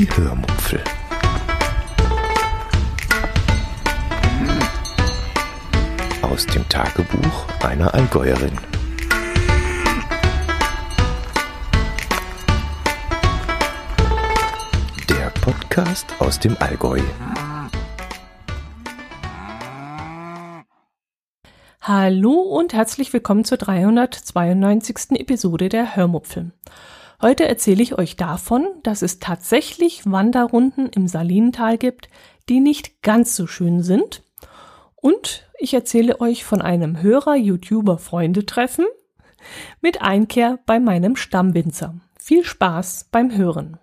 Die Hörmupfel. Aus dem Tagebuch einer Allgäuerin. Der Podcast aus dem Allgäu. Hallo und herzlich willkommen zur 392. Episode der Hörmupfel. Heute erzähle ich euch davon, dass es tatsächlich Wanderrunden im Salinental gibt, die nicht ganz so schön sind. Und ich erzähle euch von einem Hörer-YouTuber-Freunde-Treffen mit Einkehr bei meinem Stammwinzer. Viel Spaß beim Hören.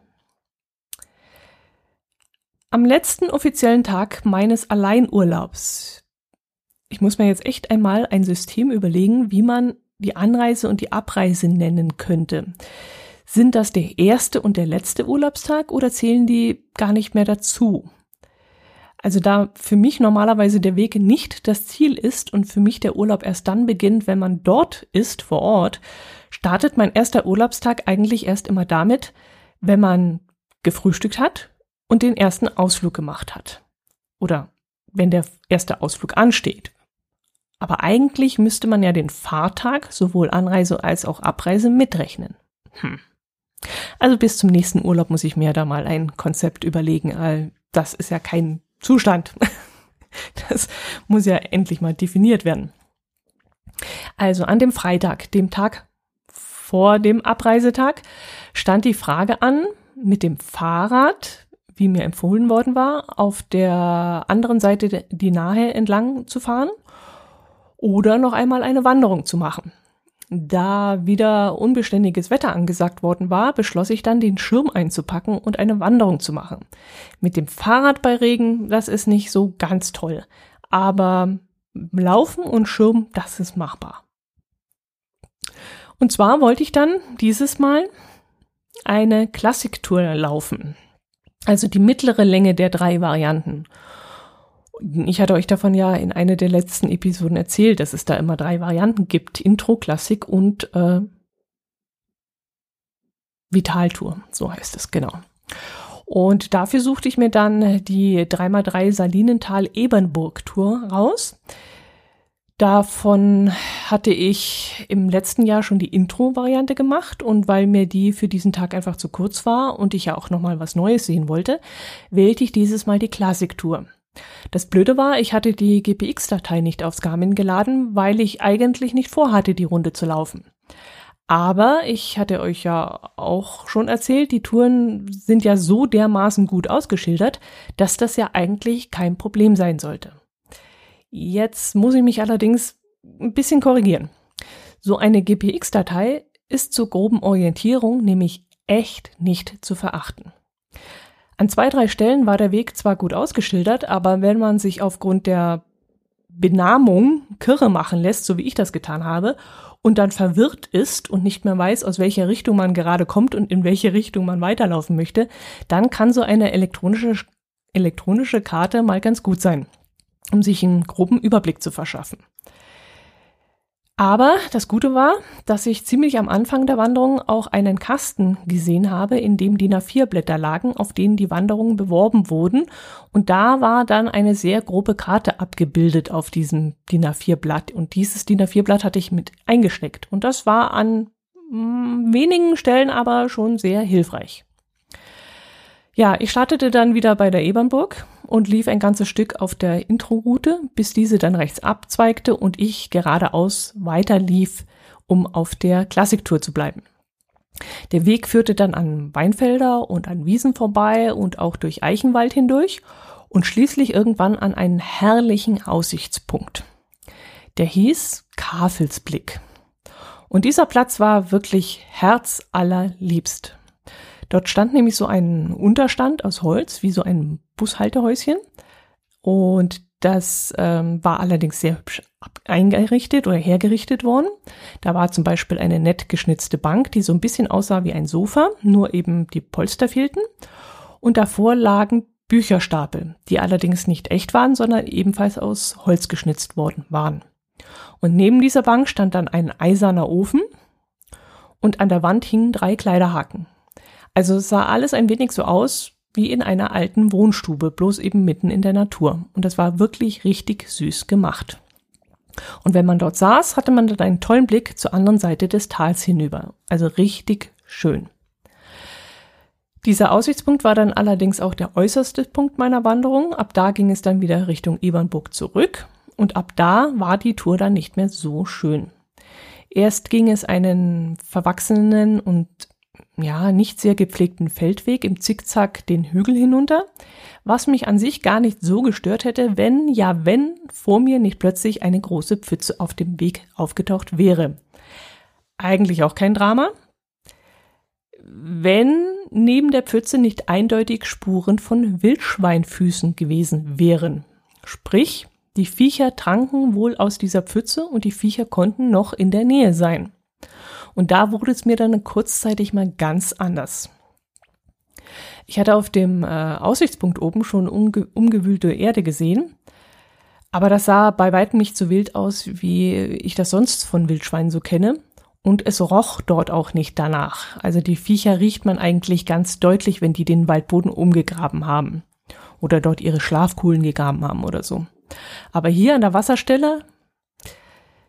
Am letzten offiziellen Tag meines Alleinurlaubs ich muss mir jetzt echt einmal ein System überlegen, wie man die Anreise und die Abreise nennen könnte. Sind das der erste und der letzte Urlaubstag oder zählen die gar nicht mehr dazu? Also da für mich normalerweise der Weg nicht das Ziel ist und für mich der Urlaub erst dann beginnt, wenn man dort ist, vor Ort, startet mein erster Urlaubstag eigentlich erst immer damit, wenn man gefrühstückt hat und den ersten Ausflug gemacht hat. Oder wenn der erste Ausflug ansteht. Aber eigentlich müsste man ja den Fahrtag, sowohl Anreise als auch Abreise, mitrechnen. Hm. Also bis zum nächsten Urlaub muss ich mir da mal ein Konzept überlegen. Das ist ja kein Zustand. Das muss ja endlich mal definiert werden. Also an dem Freitag, dem Tag vor dem Abreisetag, stand die Frage an, mit dem Fahrrad, wie mir empfohlen worden war, auf der anderen Seite die Nahe entlang zu fahren oder noch einmal eine Wanderung zu machen. Da wieder unbeständiges Wetter angesagt worden war, beschloss ich dann, den Schirm einzupacken und eine Wanderung zu machen. Mit dem Fahrrad bei Regen, das ist nicht so ganz toll. Aber Laufen und Schirm, das ist machbar. Und zwar wollte ich dann dieses Mal eine Klassiktour laufen. Also die mittlere Länge der drei Varianten. Ich hatte euch davon ja in einer der letzten Episoden erzählt, dass es da immer drei Varianten gibt. Intro, Klassik und äh, Vitaltour, so heißt es, genau. Und dafür suchte ich mir dann die 3x3 Salinental-Ebernburg-Tour raus. Davon hatte ich im letzten Jahr schon die Intro-Variante gemacht und weil mir die für diesen Tag einfach zu kurz war und ich ja auch nochmal was Neues sehen wollte, wählte ich dieses Mal die Klassik-Tour. Das Blöde war, ich hatte die GPX-Datei nicht aufs Garmin geladen, weil ich eigentlich nicht vorhatte, die Runde zu laufen. Aber ich hatte euch ja auch schon erzählt, die Touren sind ja so dermaßen gut ausgeschildert, dass das ja eigentlich kein Problem sein sollte. Jetzt muss ich mich allerdings ein bisschen korrigieren. So eine GPX-Datei ist zur groben Orientierung nämlich echt nicht zu verachten. An zwei, drei Stellen war der Weg zwar gut ausgeschildert, aber wenn man sich aufgrund der Benamung Kirre machen lässt, so wie ich das getan habe, und dann verwirrt ist und nicht mehr weiß, aus welcher Richtung man gerade kommt und in welche Richtung man weiterlaufen möchte, dann kann so eine elektronische, elektronische Karte mal ganz gut sein, um sich einen groben Überblick zu verschaffen. Aber das Gute war, dass ich ziemlich am Anfang der Wanderung auch einen Kasten gesehen habe, in dem DIN A4-Blätter lagen, auf denen die Wanderungen beworben wurden. Und da war dann eine sehr grobe Karte abgebildet auf diesem DIN A4-Blatt. Und dieses DIN A4-Blatt hatte ich mit eingesteckt. Und das war an mm, wenigen Stellen aber schon sehr hilfreich. Ja, ich startete dann wieder bei der Ebernburg und lief ein ganzes Stück auf der Intro-Route, bis diese dann rechts abzweigte und ich geradeaus weiter lief, um auf der Klassiktour zu bleiben. Der Weg führte dann an Weinfelder und an Wiesen vorbei und auch durch Eichenwald hindurch und schließlich irgendwann an einen herrlichen Aussichtspunkt. Der hieß Kafelsblick. Und dieser Platz war wirklich herzallerliebst. Dort stand nämlich so ein Unterstand aus Holz, wie so ein Bushaltehäuschen. Und das ähm, war allerdings sehr hübsch eingerichtet oder hergerichtet worden. Da war zum Beispiel eine nett geschnitzte Bank, die so ein bisschen aussah wie ein Sofa, nur eben die Polster fehlten. Und davor lagen Bücherstapel, die allerdings nicht echt waren, sondern ebenfalls aus Holz geschnitzt worden waren. Und neben dieser Bank stand dann ein eiserner Ofen und an der Wand hingen drei Kleiderhaken. Also es sah alles ein wenig so aus wie in einer alten Wohnstube, bloß eben mitten in der Natur. Und das war wirklich richtig süß gemacht. Und wenn man dort saß, hatte man dann einen tollen Blick zur anderen Seite des Tals hinüber. Also richtig schön. Dieser Aussichtspunkt war dann allerdings auch der äußerste Punkt meiner Wanderung. Ab da ging es dann wieder Richtung Ebernburg zurück und ab da war die Tour dann nicht mehr so schön. Erst ging es einen verwachsenen und ja, nicht sehr gepflegten Feldweg im Zickzack den Hügel hinunter, was mich an sich gar nicht so gestört hätte, wenn, ja, wenn vor mir nicht plötzlich eine große Pfütze auf dem Weg aufgetaucht wäre. Eigentlich auch kein Drama, wenn neben der Pfütze nicht eindeutig Spuren von Wildschweinfüßen gewesen wären. Sprich, die Viecher tranken wohl aus dieser Pfütze und die Viecher konnten noch in der Nähe sein. Und da wurde es mir dann kurzzeitig mal ganz anders. Ich hatte auf dem äh, Aussichtspunkt oben schon umge umgewühlte Erde gesehen, aber das sah bei weitem nicht so wild aus, wie ich das sonst von Wildschweinen so kenne. Und es roch dort auch nicht danach. Also die Viecher riecht man eigentlich ganz deutlich, wenn die den Waldboden umgegraben haben. Oder dort ihre Schlafkuhlen gegraben haben oder so. Aber hier an der Wasserstelle,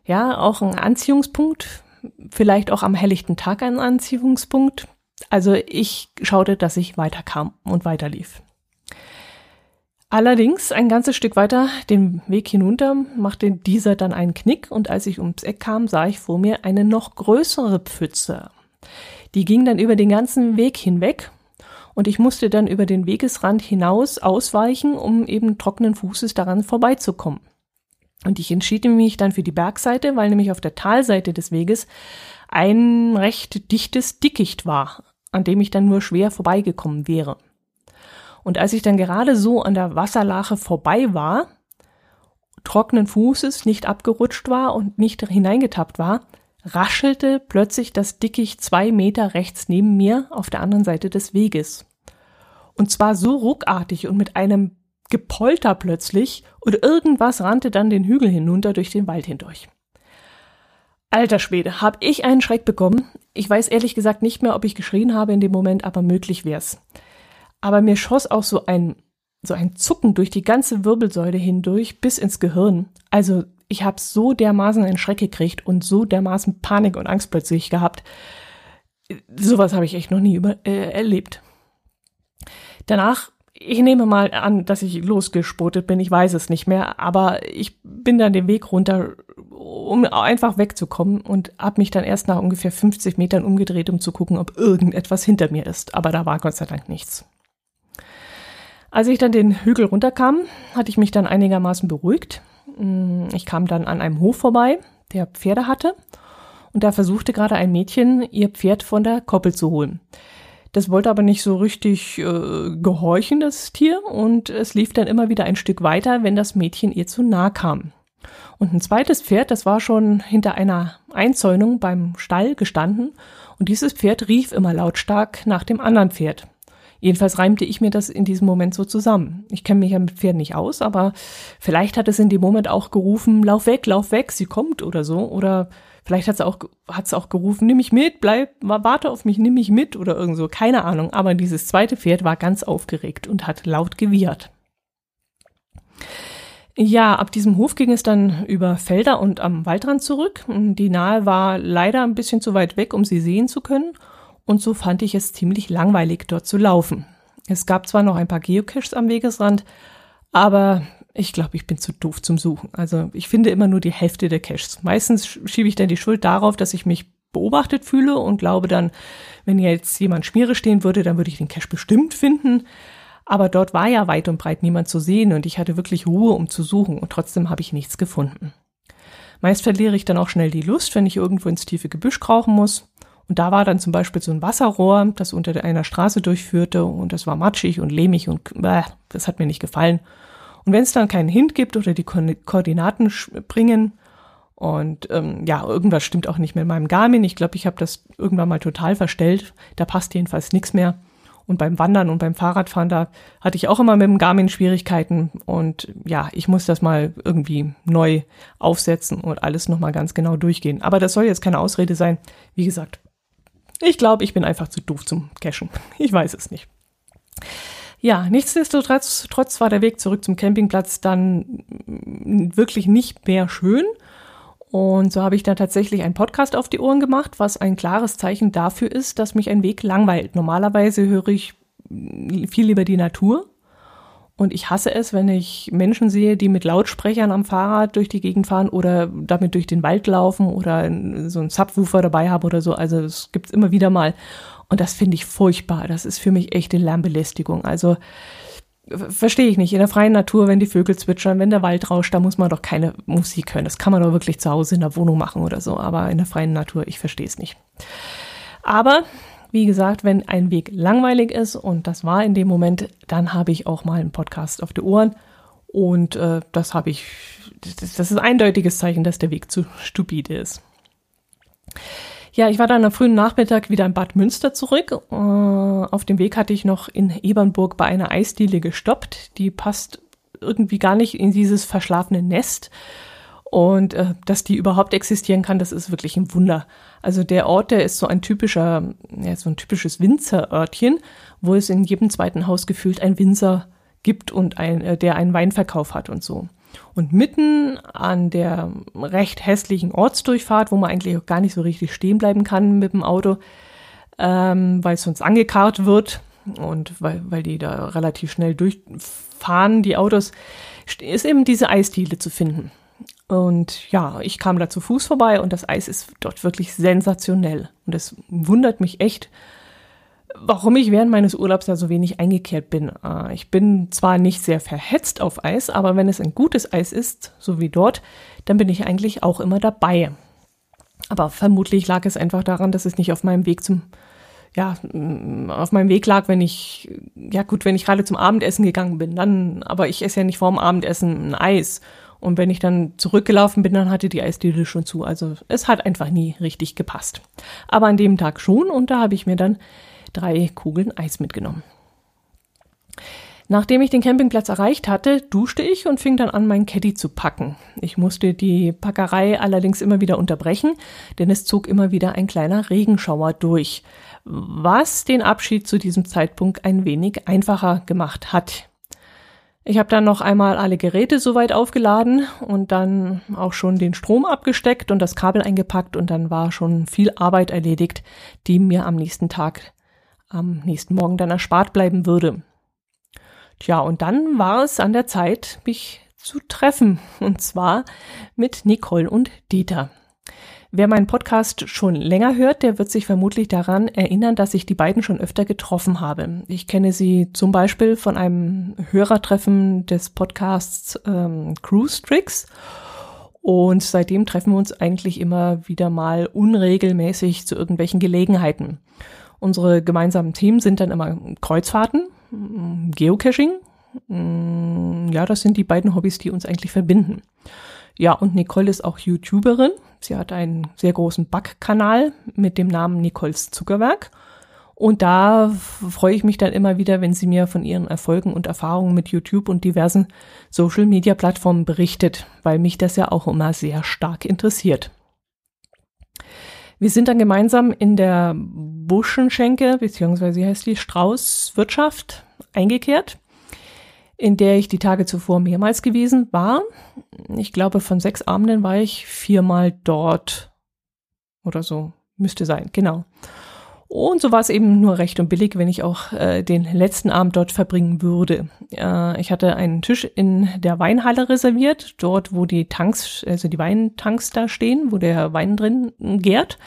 ja, auch ein Anziehungspunkt. Vielleicht auch am helllichten Tag ein Anziehungspunkt. Also ich schaute, dass ich weiterkam und weiterlief. Allerdings ein ganzes Stück weiter den Weg hinunter machte dieser dann einen Knick und als ich ums Eck kam, sah ich vor mir eine noch größere Pfütze. Die ging dann über den ganzen Weg hinweg und ich musste dann über den Wegesrand hinaus ausweichen, um eben trockenen Fußes daran vorbeizukommen. Und ich entschied mich dann für die Bergseite, weil nämlich auf der Talseite des Weges ein recht dichtes Dickicht war, an dem ich dann nur schwer vorbeigekommen wäre. Und als ich dann gerade so an der Wasserlache vorbei war, trockenen Fußes nicht abgerutscht war und nicht hineingetappt war, raschelte plötzlich das Dickicht zwei Meter rechts neben mir auf der anderen Seite des Weges. Und zwar so ruckartig und mit einem Gepolter plötzlich und irgendwas rannte dann den Hügel hinunter durch den Wald hindurch. Alter Schwede, hab ich einen Schreck bekommen. Ich weiß ehrlich gesagt nicht mehr, ob ich geschrien habe in dem Moment, aber möglich wär's aber mir schoss auch so ein, so ein Zucken durch die ganze Wirbelsäule hindurch bis ins Gehirn. Also ich habe so dermaßen einen Schreck gekriegt und so dermaßen Panik und Angst plötzlich gehabt. Sowas habe ich echt noch nie über, äh, erlebt. Danach, ich nehme mal an, dass ich losgespotet bin, ich weiß es nicht mehr, aber ich bin dann den Weg runter, um einfach wegzukommen und habe mich dann erst nach ungefähr 50 Metern umgedreht, um zu gucken, ob irgendetwas hinter mir ist. Aber da war Gott sei Dank nichts. Als ich dann den Hügel runterkam, hatte ich mich dann einigermaßen beruhigt. Mm, ich kam dann an einem Hof vorbei, der Pferde hatte, und da versuchte gerade ein Mädchen, ihr Pferd von der Koppel zu holen. Das wollte aber nicht so richtig äh, gehorchen, das Tier, und es lief dann immer wieder ein Stück weiter, wenn das Mädchen ihr zu nah kam. Und ein zweites Pferd, das war schon hinter einer Einzäunung beim Stall gestanden, und dieses Pferd rief immer lautstark nach dem anderen Pferd. Jedenfalls reimte ich mir das in diesem Moment so zusammen. Ich kenne mich ja mit Pferden nicht aus, aber vielleicht hat es in dem Moment auch gerufen, lauf weg, lauf weg, sie kommt oder so. Oder vielleicht hat es auch, hat's auch gerufen, nimm mich mit, bleib, warte auf mich, nimm mich mit oder irgend so. Keine Ahnung. Aber dieses zweite Pferd war ganz aufgeregt und hat laut gewiehert. Ja, ab diesem Hof ging es dann über Felder und am Waldrand zurück. Die Nahe war leider ein bisschen zu weit weg, um sie sehen zu können und so fand ich es ziemlich langweilig, dort zu laufen. Es gab zwar noch ein paar Geocaches am Wegesrand, aber ich glaube, ich bin zu doof zum Suchen. Also ich finde immer nur die Hälfte der Caches. Meistens schiebe ich dann die Schuld darauf, dass ich mich beobachtet fühle und glaube dann, wenn jetzt jemand Schmiere stehen würde, dann würde ich den Cache bestimmt finden. Aber dort war ja weit und breit niemand zu sehen und ich hatte wirklich Ruhe, um zu suchen und trotzdem habe ich nichts gefunden. Meist verliere ich dann auch schnell die Lust, wenn ich irgendwo ins tiefe Gebüsch krauchen muss. Und da war dann zum Beispiel so ein Wasserrohr, das unter einer Straße durchführte und das war matschig und lehmig und äh, das hat mir nicht gefallen. Und wenn es dann keinen Hint gibt oder die Ko Koordinaten bringen und ähm, ja, irgendwas stimmt auch nicht mit meinem Garmin. Ich glaube, ich habe das irgendwann mal total verstellt. Da passt jedenfalls nichts mehr. Und beim Wandern und beim Fahrradfahren, da hatte ich auch immer mit dem Garmin Schwierigkeiten. Und ja, ich muss das mal irgendwie neu aufsetzen und alles nochmal ganz genau durchgehen. Aber das soll jetzt keine Ausrede sein. Wie gesagt, ich glaube, ich bin einfach zu doof zum Cashen. Ich weiß es nicht. Ja, nichtsdestotrotz trotz war der Weg zurück zum Campingplatz dann wirklich nicht mehr schön. Und so habe ich dann tatsächlich einen Podcast auf die Ohren gemacht, was ein klares Zeichen dafür ist, dass mich ein Weg langweilt. Normalerweise höre ich viel lieber die Natur. Und ich hasse es, wenn ich Menschen sehe, die mit Lautsprechern am Fahrrad durch die Gegend fahren oder damit durch den Wald laufen oder so einen Subwoofer dabei haben oder so. Also es gibt immer wieder mal. Und das finde ich furchtbar. Das ist für mich echte Lärmbelästigung. Also verstehe ich nicht. In der freien Natur, wenn die Vögel zwitschern, wenn der Wald rauscht, da muss man doch keine Musik hören. Das kann man doch wirklich zu Hause in der Wohnung machen oder so. Aber in der freien Natur, ich verstehe es nicht. Aber wie gesagt, wenn ein Weg langweilig ist, und das war in dem Moment, dann habe ich auch mal einen Podcast auf die Ohren. Und äh, das habe ich, das, das ist ein eindeutiges Zeichen, dass der Weg zu stupide ist. Ja, ich war dann am frühen Nachmittag wieder in Bad Münster zurück. Äh, auf dem Weg hatte ich noch in Ebernburg bei einer Eisdiele gestoppt. Die passt irgendwie gar nicht in dieses verschlafene Nest. Und äh, dass die überhaupt existieren kann, das ist wirklich ein Wunder. Also der Ort, der ist so ein typischer, ja, so ein typisches Winzerörtchen, wo es in jedem zweiten Haus gefühlt ein Winzer gibt und ein, äh, der einen Weinverkauf hat und so. Und mitten an der recht hässlichen Ortsdurchfahrt, wo man eigentlich auch gar nicht so richtig stehen bleiben kann mit dem Auto, ähm, weil es sonst angekarrt wird und weil, weil die da relativ schnell durchfahren, die Autos, ist eben diese Eisdiele zu finden. Und ja, ich kam da zu Fuß vorbei und das Eis ist dort wirklich sensationell. Und es wundert mich echt, warum ich während meines Urlaubs da so wenig eingekehrt bin. Äh, ich bin zwar nicht sehr verhetzt auf Eis, aber wenn es ein gutes Eis ist, so wie dort, dann bin ich eigentlich auch immer dabei. Aber vermutlich lag es einfach daran, dass es nicht auf meinem Weg zum, ja, mm, auf meinem Weg lag, wenn ich, ja gut, wenn ich gerade zum Abendessen gegangen bin, dann, aber ich esse ja nicht vorm Abendessen ein Eis. Und wenn ich dann zurückgelaufen bin, dann hatte die Eisdiele schon zu. Also es hat einfach nie richtig gepasst. Aber an dem Tag schon und da habe ich mir dann drei Kugeln Eis mitgenommen. Nachdem ich den Campingplatz erreicht hatte, duschte ich und fing dann an, mein Caddy zu packen. Ich musste die Packerei allerdings immer wieder unterbrechen, denn es zog immer wieder ein kleiner Regenschauer durch, was den Abschied zu diesem Zeitpunkt ein wenig einfacher gemacht hat. Ich habe dann noch einmal alle Geräte soweit aufgeladen und dann auch schon den Strom abgesteckt und das Kabel eingepackt und dann war schon viel Arbeit erledigt, die mir am nächsten Tag am nächsten Morgen dann erspart bleiben würde. Tja, und dann war es an der Zeit, mich zu treffen. Und zwar mit Nicole und Dieter. Wer meinen Podcast schon länger hört, der wird sich vermutlich daran erinnern, dass ich die beiden schon öfter getroffen habe. Ich kenne sie zum Beispiel von einem Hörertreffen des Podcasts ähm, Cruise Tricks. Und seitdem treffen wir uns eigentlich immer wieder mal unregelmäßig zu irgendwelchen Gelegenheiten. Unsere gemeinsamen Themen sind dann immer Kreuzfahrten, Geocaching. Mm, ja, das sind die beiden Hobbys, die uns eigentlich verbinden. Ja, und Nicole ist auch YouTuberin. Sie hat einen sehr großen Backkanal mit dem Namen Nicoles Zuckerwerk. Und da freue ich mich dann immer wieder, wenn sie mir von ihren Erfolgen und Erfahrungen mit YouTube und diversen Social-Media-Plattformen berichtet, weil mich das ja auch immer sehr stark interessiert. Wir sind dann gemeinsam in der Buschenschenke, beziehungsweise wie heißt die Straußwirtschaft, eingekehrt, in der ich die Tage zuvor mehrmals gewesen war. Ich glaube, von sechs Abenden war ich viermal dort oder so. Müsste sein, genau. Und so war es eben nur recht und billig, wenn ich auch äh, den letzten Abend dort verbringen würde. Äh, ich hatte einen Tisch in der Weinhalle reserviert, dort wo die Tanks, also die Weintanks da stehen, wo der Wein drin gärt,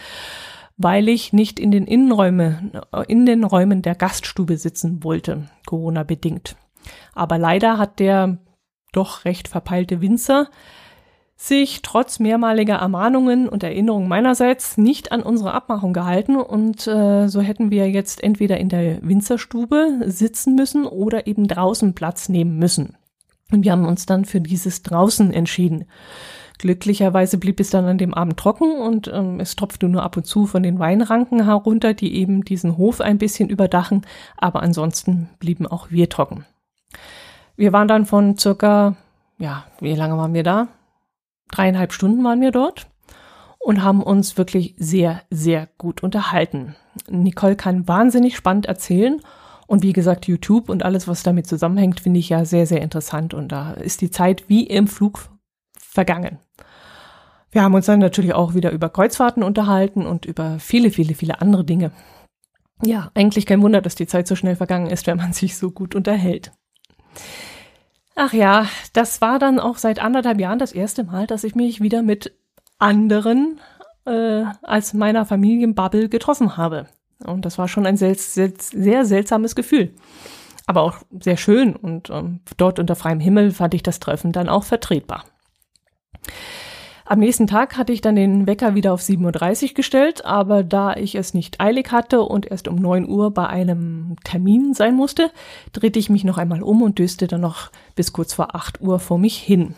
weil ich nicht in den Innenräumen, in den Räumen der Gaststube sitzen wollte, Corona bedingt. Aber leider hat der doch recht verpeilte Winzer sich trotz mehrmaliger Ermahnungen und Erinnerungen meinerseits nicht an unsere Abmachung gehalten und äh, so hätten wir jetzt entweder in der Winzerstube sitzen müssen oder eben draußen Platz nehmen müssen. Und wir haben uns dann für dieses draußen entschieden. Glücklicherweise blieb es dann an dem Abend trocken und ähm, es tropfte nur ab und zu von den Weinranken herunter, die eben diesen Hof ein bisschen überdachen, aber ansonsten blieben auch wir trocken. Wir waren dann von circa, ja, wie lange waren wir da? Dreieinhalb Stunden waren wir dort und haben uns wirklich sehr, sehr gut unterhalten. Nicole kann wahnsinnig spannend erzählen Und wie gesagt, YouTube und alles, was damit zusammenhängt, finde ich ja sehr, sehr interessant. Und da ist die Zeit wie im Flug vergangen. Wir haben uns dann natürlich auch wieder über Kreuzfahrten unterhalten und über viele, viele, viele andere Dinge. Ja, eigentlich kein Wunder, dass die Zeit so schnell vergangen ist, wenn man sich so gut unterhält. Ach ja, das war dann auch seit anderthalb Jahren das erste Mal, dass ich mich wieder mit anderen äh, als meiner Familienbubble getroffen habe. Und das war schon ein sehr, sehr, sehr seltsames Gefühl. Aber auch sehr schön und ähm, dort unter freiem Himmel fand ich das Treffen dann auch vertretbar. Am nächsten Tag hatte ich dann den Wecker wieder auf 7.30 Uhr gestellt, aber da ich es nicht eilig hatte und erst um 9 Uhr bei einem Termin sein musste, drehte ich mich noch einmal um und döste dann noch bis kurz vor 8 Uhr vor mich hin.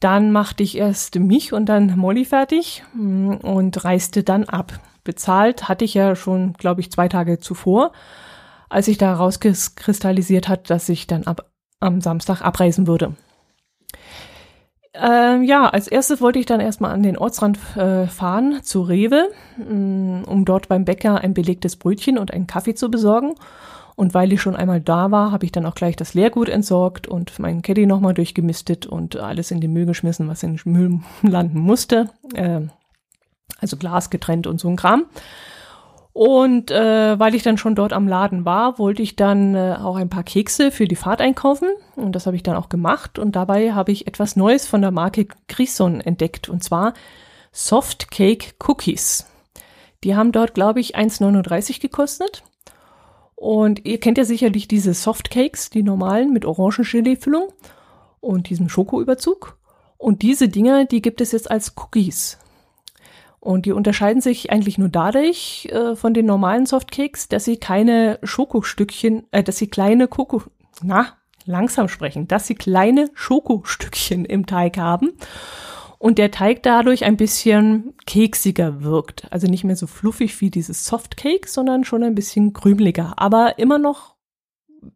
Dann machte ich erst mich und dann Molly fertig mm, und reiste dann ab bezahlt hatte ich ja schon, glaube ich, zwei Tage zuvor, als ich da rauskristallisiert hat, dass ich dann ab, am Samstag abreisen würde. Ähm, ja, als erstes wollte ich dann erstmal an den Ortsrand äh, fahren, zu Rewe, mh, mm, um dort beim Bäcker ein belegtes Brötchen und einen Kaffee zu besorgen. Und weil ich schon einmal da war, habe ich dann auch gleich das Leergut entsorgt und meinen Caddy nochmal durchgemistet und alles in den Müll geschmissen, was in den Müll landen musste. Äh, also Glas getrennt und so ein Kram. Und äh, weil ich dann schon dort am Laden war, wollte ich dann äh, auch ein paar Kekse für die Fahrt einkaufen. Und das habe ich dann auch gemacht. Und dabei habe ich etwas Neues von der Marke Grison entdeckt. Und zwar Soft Cake Cookies. Die haben dort, glaube ich, 1,39 gekostet. Und ihr kennt ja sicherlich diese Soft Cakes, die normalen mit Orangengelee-Füllung und diesem Schokoüberzug. Und diese Dinger, die gibt es jetzt als Cookies. Und die unterscheiden sich eigentlich nur dadurch äh, von den normalen Softcakes, dass sie keine Schokostückchen, äh, dass sie kleine Koko, na, langsam sprechen, dass sie kleine Schokostückchen im Teig haben und der Teig dadurch ein bisschen keksiger wirkt. Also nicht mehr so fluffig wie dieses Softcake, sondern schon ein bisschen krümeliger, aber immer noch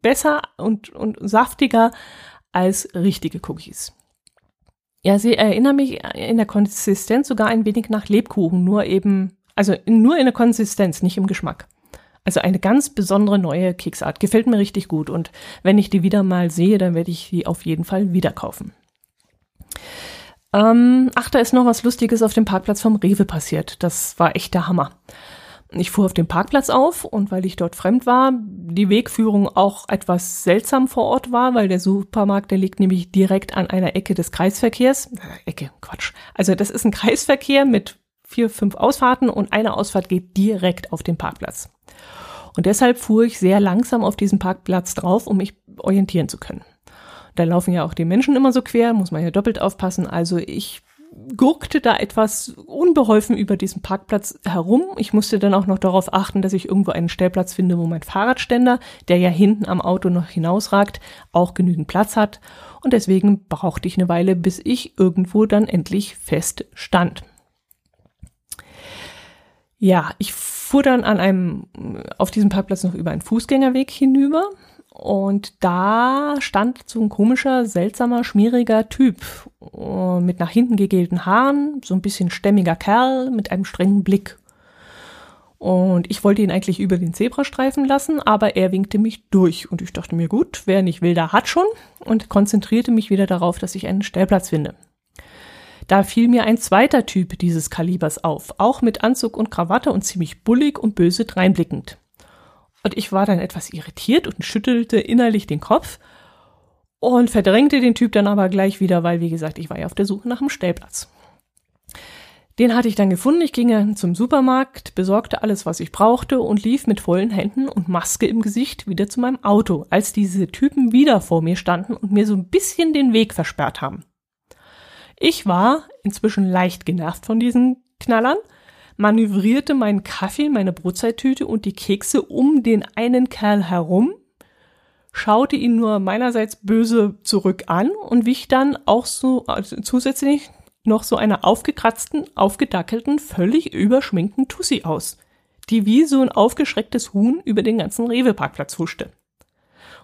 besser und, und saftiger als richtige Cookies. Ja, sie erinnern mich in der Konsistenz sogar ein wenig nach Lebkuchen, nur eben, also nur in der Konsistenz, nicht im Geschmack. Also eine ganz besondere neue Keksart. Gefällt mir richtig gut. Und wenn ich die wieder mal sehe, dann werde ich die auf jeden Fall wieder kaufen. Ähm, ach, da ist noch was Lustiges auf dem Parkplatz vom Rewe passiert. Das war echt der Hammer. Ich fuhr auf dem Parkplatz auf und weil ich dort fremd war, die Wegführung auch etwas seltsam vor Ort war, weil der Supermarkt, der liegt nämlich direkt an einer Ecke des Kreisverkehrs. Äh, Ecke, Quatsch. Also das ist ein Kreisverkehr mit vier, fünf Ausfahrten und eine Ausfahrt geht direkt auf den Parkplatz. Und deshalb fuhr ich sehr langsam auf diesen Parkplatz drauf, um mich orientieren zu können. Da laufen ja auch die Menschen immer so quer, muss man ja doppelt aufpassen. Also ich gurkte da etwas unbeholfen über diesen Parkplatz herum. Ich musste dann auch noch darauf achten, dass ich irgendwo einen Stellplatz finde, wo mein Fahrradständer, der ja hinten am Auto noch hinausragt, auch genügend Platz hat. Und deswegen brauchte ich eine Weile, bis ich irgendwo dann endlich fest stand. Ja, ich fuhr dann an einem, auf diesem Parkplatz noch über einen Fußgängerweg hinüber und da stand so ein komischer, seltsamer, schmieriger Typ äh, mit nach hinten gegelten Haaren, so ein bisschen stämmiger Kerl mit einem strengen Blick. Und ich wollte ihn eigentlich über den Zebrastreifen lassen, aber er winkte mich durch. Und ich dachte mir, gut, wer nicht will, der hat schon. Und konzentrierte mich wieder darauf, dass ich einen Stellplatz finde. Da fiel mir ein zweiter Typ dieses Kalibers auf, auch mit Anzug und Krawatte und ziemlich bullig und böse dreinblickend. Und ich war dann etwas irritiert und schüttelte innerlich den Kopf und verdrängte den Typ dann aber gleich wieder, weil, wie gesagt, ich war ja auf der Suche nach einem Stellplatz. Den hatte ich dann gefunden. Ich ging zum Supermarkt, besorgte alles, was ich brauchte und lief mit vollen Händen und Maske im Gesicht wieder zu meinem Auto, als diese Typen wieder vor mir standen und mir so ein bisschen den Weg versperrt haben. Ich war inzwischen leicht genervt von diesen Knallern manövrierte meinen Kaffee, meine Brotzeittüte und die Kekse um den einen Kerl herum, schaute ihn nur meinerseits böse zurück an und wich dann auch so also zusätzlich noch so einer aufgekratzten, aufgedackelten, völlig überschminkten Tussi aus, die wie so ein aufgeschrecktes Huhn über den ganzen Rewe-Parkplatz huschte.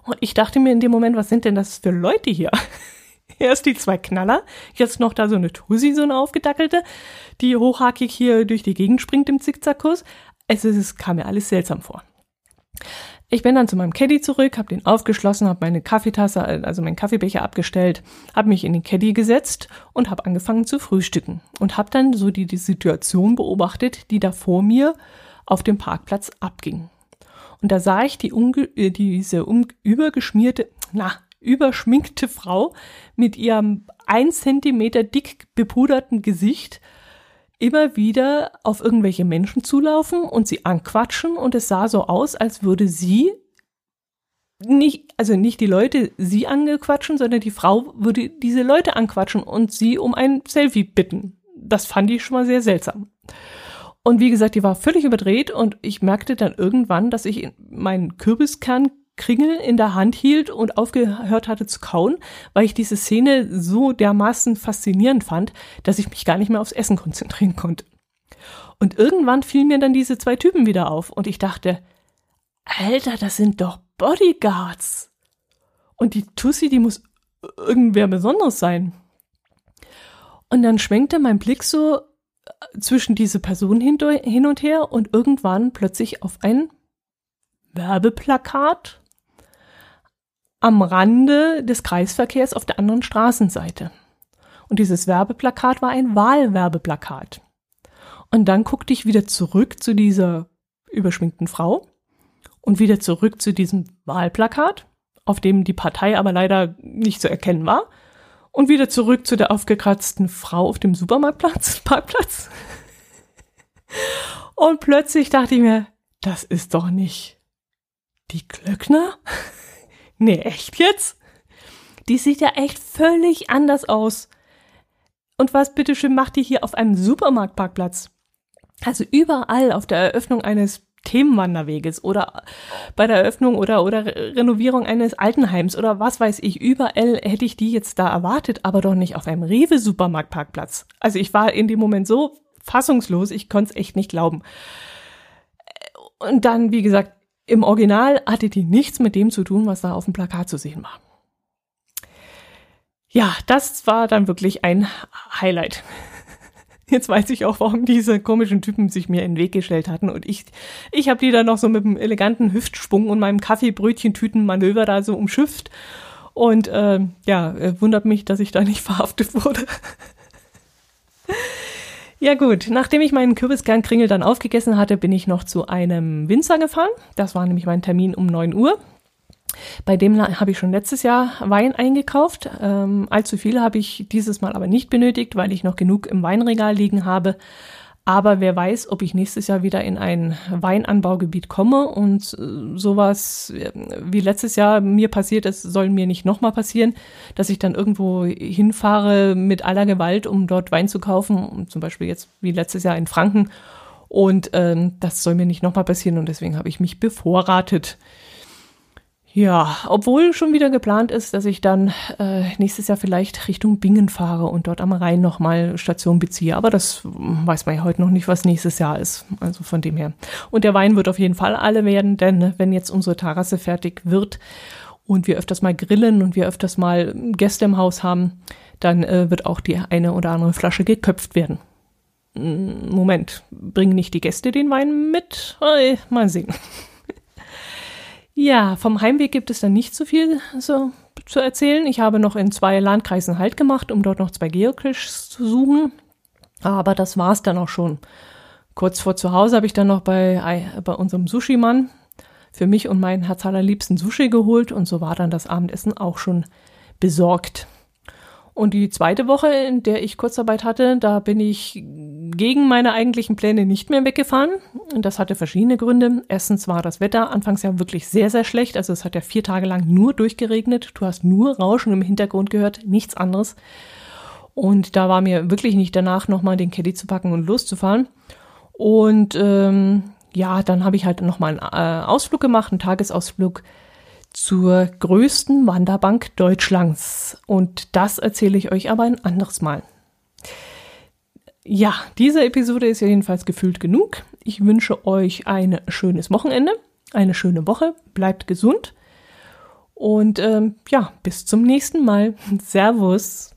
Und ich dachte mir in dem Moment, was sind denn das für Leute hier? Erst die zwei Knaller, jetzt noch da so eine Tussi, so eine aufgedackelte, die hochhakig hier durch die Gegend springt im Zickzackkurs. Es, es kam mir alles seltsam vor. Ich bin dann zu meinem Caddy zurück, habe den aufgeschlossen, habe meine Kaffeetasse, also meinen Kaffeebecher abgestellt, habe mich in den Caddy gesetzt und habe angefangen zu frühstücken und habe dann so die, die Situation beobachtet, die da vor mir auf dem Parkplatz abging. Und da sah ich die unge äh, diese um übergeschmierte, na, überschminkte Frau mit ihrem ein Zentimeter dick bepuderten Gesicht immer wieder auf irgendwelche Menschen zulaufen und sie anquatschen und es sah so aus, als würde sie nicht, also nicht die Leute sie angequatschen, sondern die Frau würde diese Leute anquatschen und sie um ein Selfie bitten. Das fand ich schon mal sehr seltsam. Und wie gesagt, die war völlig überdreht und ich merkte dann irgendwann, dass ich meinen Kürbiskern Kringel in der Hand hielt und aufgehört hatte zu kauen, weil ich diese Szene so dermaßen faszinierend fand, dass ich mich gar nicht mehr aufs Essen konzentrieren konnte. Und irgendwann fielen mir dann diese zwei Typen wieder auf und ich dachte, Alter, das sind doch Bodyguards. Und die Tussi, die muss irgendwer Besonderes sein. Und dann schwenkte mein Blick so äh, zwischen diese Personen hin und her und irgendwann plötzlich auf ein Werbeplakat am Rande des Kreisverkehrs auf der anderen Straßenseite. Und dieses Werbeplakat war ein Wahlwerbeplakat. Und dann guckte ich wieder zurück zu dieser überschminkten Frau und wieder zurück zu diesem Wahlplakat, auf dem die Partei aber leider nicht zu erkennen war, und wieder zurück zu der aufgekratzten Frau auf dem Supermarktplatz, Parkplatz. Und plötzlich dachte ich mir, das ist doch nicht die Glöckner? Nee, echt jetzt? Die sieht ja echt völlig anders aus. Und was bitteschön macht die hier auf einem Supermarktparkplatz? Also überall auf der Eröffnung eines Themenwanderweges oder bei der Eröffnung oder, oder Renovierung eines Altenheims oder was weiß ich, überall hätte ich die jetzt da erwartet, aber doch nicht auf einem Rewe-Supermarktparkplatz. Also ich war in dem Moment so fassungslos, ich konnte es echt nicht glauben. Und dann, wie gesagt, im Original hatte die nichts mit dem zu tun, was da auf dem Plakat zu sehen war. Ja, das war dann wirklich ein Highlight. Jetzt weiß ich auch, warum diese komischen Typen sich mir in den Weg gestellt hatten. Und ich, ich habe die dann noch so mit einem eleganten Hüftschwung und meinem Kaffeebrötchentütenmanöver da so umschifft. Und äh, ja, äh, wundert mich, dass ich da nicht verhaftet wurde. Ja gut, nachdem ich meinen Kürbiskern-Kringel dann aufgegessen hatte, bin ich noch zu einem Winzer gefahren. Das war nämlich mein Termin um 9 Uhr. Bei dem habe ich schon letztes Jahr Wein eingekauft. Ähm, allzu viel habe ich dieses Mal aber nicht benötigt, weil ich noch genug im Weinregal liegen habe. Aber wer weiß, ob ich nächstes Jahr wieder in ein Weinanbaugebiet komme und äh, sowas äh, wie letztes Jahr mir passiert ist, soll mir nicht nochmal passieren, dass ich dann irgendwo hinfahre mit aller Gewalt, um dort Wein zu kaufen, zum Beispiel jetzt wie letztes Jahr in Franken. Und ähm, das soll mir nicht nochmal passieren und deswegen habe ich mich bevorratet. Ja, obwohl schon wieder geplant ist, dass ich dann äh, nächstes Jahr vielleicht Richtung Bingen fahre und dort am Rhein nochmal Station beziehe. Aber das weiß man ja heute noch nicht, was nächstes Jahr ist. Also von dem her. Und der Wein wird auf jeden Fall alle werden, denn wenn jetzt unsere Terrasse fertig wird und wir öfters mal grillen und wir öfters mal Gäste im Haus haben, dann äh, wird auch die eine oder andere Flasche geköpft werden. Moment, bringen nicht die Gäste den Wein mit? Mal sehen. Ja, vom Heimweg gibt es dann nicht so viel so zu erzählen. Ich habe noch in zwei Landkreisen Halt gemacht, um dort noch zwei Geocaches zu suchen. Aber das war's dann auch schon. Kurz vor zu Hause habe ich dann noch bei, bei unserem Sushi-Mann für mich und meinen Herz allerliebsten Sushi geholt und so war dann das Abendessen auch schon besorgt. Und die zweite Woche, in der ich Kurzarbeit hatte, da bin ich gegen meine eigentlichen Pläne nicht mehr weggefahren. Und das hatte verschiedene Gründe. Erstens war das Wetter anfangs ja wirklich sehr, sehr schlecht. Also es hat ja vier Tage lang nur durchgeregnet. Du hast nur Rauschen im Hintergrund gehört, nichts anderes. Und da war mir wirklich nicht danach, nochmal den Caddy zu packen und loszufahren. Und ähm, ja, dann habe ich halt nochmal einen äh, Ausflug gemacht, einen Tagesausflug zur größten Wanderbank Deutschlands. Und das erzähle ich euch aber ein anderes Mal. Ja, diese Episode ist jedenfalls gefühlt genug. Ich wünsche euch ein schönes Wochenende, eine schöne Woche, bleibt gesund und ähm, ja, bis zum nächsten Mal. Servus.